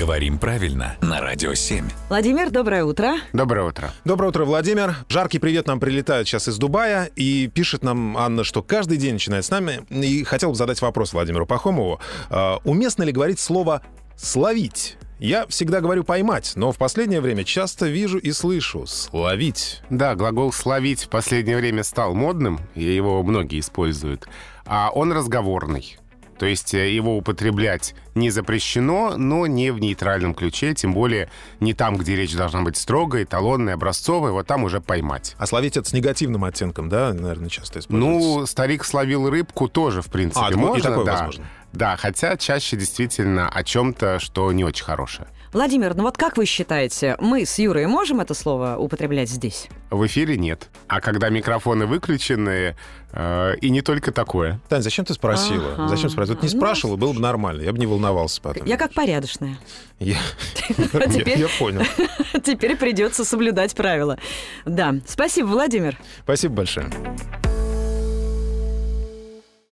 Говорим правильно на Радио 7. Владимир, доброе утро. Доброе утро. Доброе утро, Владимир. Жаркий привет нам прилетает сейчас из Дубая. И пишет нам Анна, что каждый день начинает с нами. И хотел бы задать вопрос Владимиру Пахомову. Э, уместно ли говорить слово «словить»? Я всегда говорю «поймать», но в последнее время часто вижу и слышу «словить». Да, глагол «словить» в последнее время стал модным, и его многие используют. А он разговорный. То есть э, его употреблять не запрещено, но не в нейтральном ключе, тем более не там, где речь должна быть строгой, эталонной, образцовой, вот там уже поймать. А словить это с негативным оттенком, да, наверное, часто используется? Ну, старик словил рыбку тоже, в принципе, А, можно, и такое да. возможно. Да, хотя чаще действительно о чем-то, что не очень хорошее. Владимир, ну вот как вы считаете, мы с Юрой можем это слово употреблять здесь? В эфире нет. А когда микрофоны выключены, э, и не только такое. Тань, зачем ты спросила? Ага. Зачем спросила? Вот не Ну, спрашивала, было бы нормально. Я бы не волновался потом. Я как порядочная. Я понял. Теперь придется соблюдать правила. Да, спасибо, Владимир. Спасибо большое.